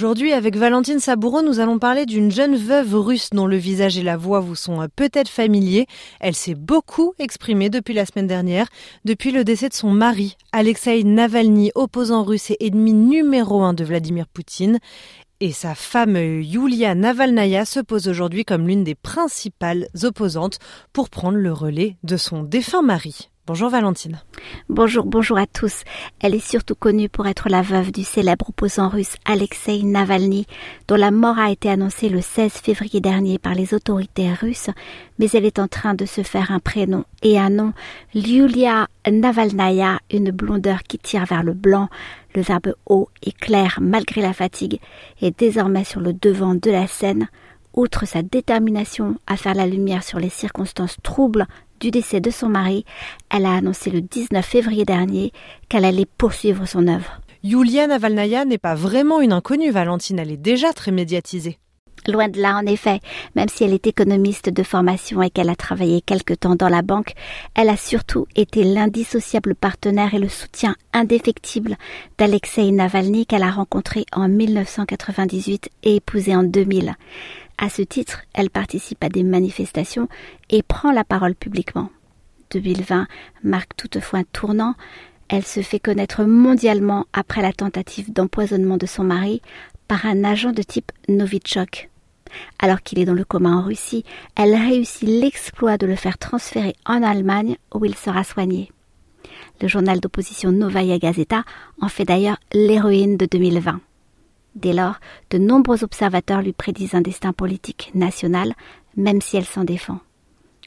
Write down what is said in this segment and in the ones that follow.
Aujourd'hui, avec Valentine Saboureau, nous allons parler d'une jeune veuve russe dont le visage et la voix vous sont euh, peut-être familiers. Elle s'est beaucoup exprimée depuis la semaine dernière, depuis le décès de son mari, Alexei Navalny, opposant russe et ennemi numéro un de Vladimir Poutine. Et sa femme Yulia Navalnaya se pose aujourd'hui comme l'une des principales opposantes pour prendre le relais de son défunt mari. Bonjour Valentine. Bonjour, bonjour à tous. Elle est surtout connue pour être la veuve du célèbre opposant russe Alexei Navalny, dont la mort a été annoncée le 16 février dernier par les autorités russes, mais elle est en train de se faire un prénom et un nom, Yulia Navalnaya, une blondeur qui tire vers le blanc, le verbe haut et clair malgré la fatigue, est désormais sur le devant de la scène, outre sa détermination à faire la lumière sur les circonstances troubles du décès de son mari, elle a annoncé le 19 février dernier qu'elle allait poursuivre son œuvre. Yulia Navalnaya n'est pas vraiment une inconnue, Valentine, elle est déjà très médiatisée. Loin de là, en effet, même si elle est économiste de formation et qu'elle a travaillé quelque temps dans la banque, elle a surtout été l'indissociable partenaire et le soutien indéfectible d'Alexei Navalny qu'elle a rencontré en 1998 et épousé en 2000. À ce titre, elle participe à des manifestations et prend la parole publiquement. 2020 marque toutefois un tournant. Elle se fait connaître mondialement après la tentative d'empoisonnement de son mari par un agent de type Novichok. Alors qu'il est dans le coma en Russie, elle réussit l'exploit de le faire transférer en Allemagne où il sera soigné. Le journal d'opposition Novaya Gazeta en fait d'ailleurs l'héroïne de 2020. Dès lors, de nombreux observateurs lui prédisent un destin politique national, même si elle s'en défend.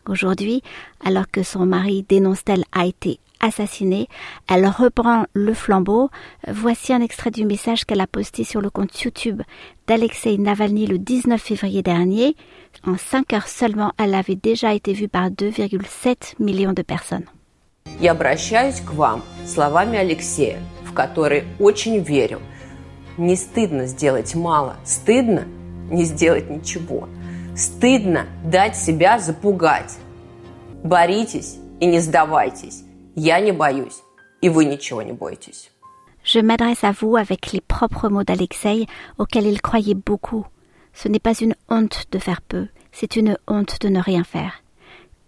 Aujourd'hui, alors que son mari dénonce-t-elle a été assassiné, elle reprend le flambeau. Voici un extrait du message qu'elle a posté sur le compte YouTube d'Alexei Navalny le 19 février dernier. En cinq heures seulement, elle avait déjà été vue par 2,7 millions de personnes. Я обращаюсь к вам словами Алексея, в которые очень верю – не стыдно сделать мало, стыдно не сделать ничего. Стыдно дать себя запугать. Боритесь и не сдавайтесь. Я не боюсь, и вы ничего не бойтесь. Je m'adresse à vous avec les propres mots d'Alexei auxquels il croyait beaucoup. Ce n'est pas une honte de faire peu, c'est une honte de ne rien faire.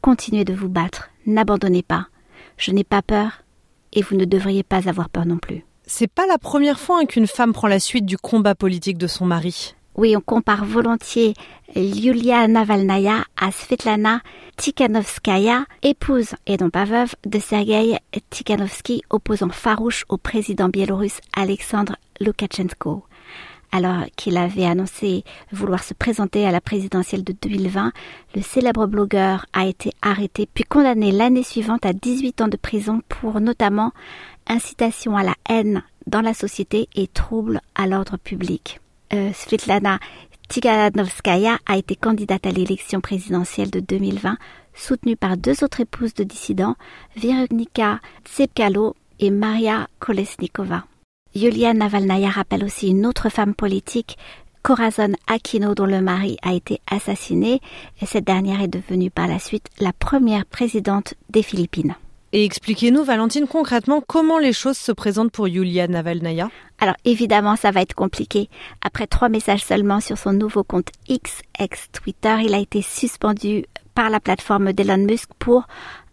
Continuez de vous battre, n'abandonnez pas. Je n'ai pas peur et vous ne devriez pas avoir peur non plus. C'est pas la première fois hein, qu'une femme prend la suite du combat politique de son mari. Oui, on compare volontiers Yulia Navalnaya à Svetlana Tikhanovskaya, épouse et non pas veuve de Sergei Tikhanovsky, opposant farouche au président biélorusse Alexandre Loukachenko. Alors qu'il avait annoncé vouloir se présenter à la présidentielle de 2020, le célèbre blogueur a été arrêté puis condamné l'année suivante à 18 ans de prison pour notamment incitation à la haine dans la société et trouble à l'ordre public. Euh, Svetlana Tikhanovskaya a été candidate à l'élection présidentielle de 2020, soutenue par deux autres épouses de dissidents, Veronika Tsepkalo et Maria Kolesnikova. Yulia Navalnaya rappelle aussi une autre femme politique, Corazon Aquino, dont le mari a été assassiné, et cette dernière est devenue par la suite la première présidente des Philippines. Et expliquez-nous, Valentine, concrètement comment les choses se présentent pour Yulia Navalnaya? Alors évidemment, ça va être compliqué. Après trois messages seulement sur son nouveau compte X, ex Twitter, il a été suspendu par la plateforme d'Elon Musk pour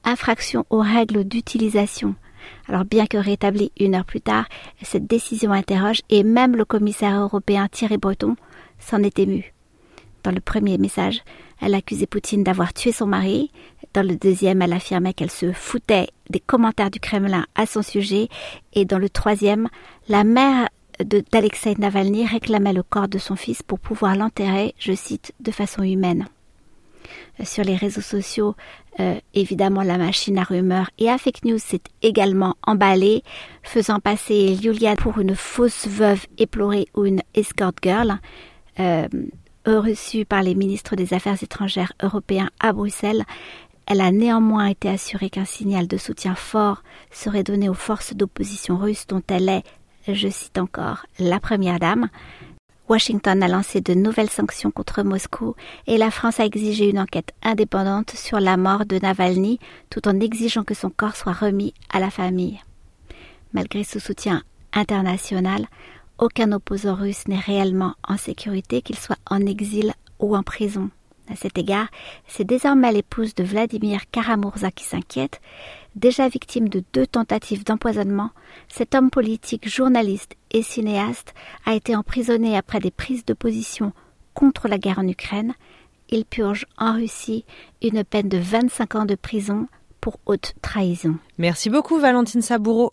infraction aux règles d'utilisation. Alors bien que rétabli une heure plus tard, cette décision interroge et même le commissaire européen Thierry Breton s'en est ému. Dans le premier message, elle accusait Poutine d'avoir tué son mari. Dans le deuxième, elle affirmait qu'elle se foutait des commentaires du Kremlin à son sujet. Et dans le troisième, la mère d'Alexei Navalny réclamait le corps de son fils pour pouvoir l'enterrer, je cite, de façon humaine. Euh, sur les réseaux sociaux, euh, évidemment, la machine à rumeurs et à fake news s'est également emballée, faisant passer Yulia pour une fausse veuve éplorée ou une escort girl. Euh, reçue par les ministres des Affaires étrangères européens à Bruxelles, Elle a néanmoins été assurée qu'un signal de soutien fort serait donné aux forces d'opposition russes dont elle est, je cite encore, la première dame. Washington a lancé de nouvelles sanctions contre Moscou et la France a exigé une enquête indépendante sur la mort de Navalny tout en exigeant que son corps soit remis à la famille. Malgré ce soutien international, aucun opposant russe n'est réellement en sécurité, qu'il soit en exil ou en prison. À cet égard, c'est désormais l'épouse de Vladimir Karamurza qui s'inquiète. Déjà victime de deux tentatives d'empoisonnement, cet homme politique, journaliste et cinéaste a été emprisonné après des prises de position contre la guerre en Ukraine. Il purge en Russie une peine de 25 ans de prison pour haute trahison. Merci beaucoup Valentine Saboureau.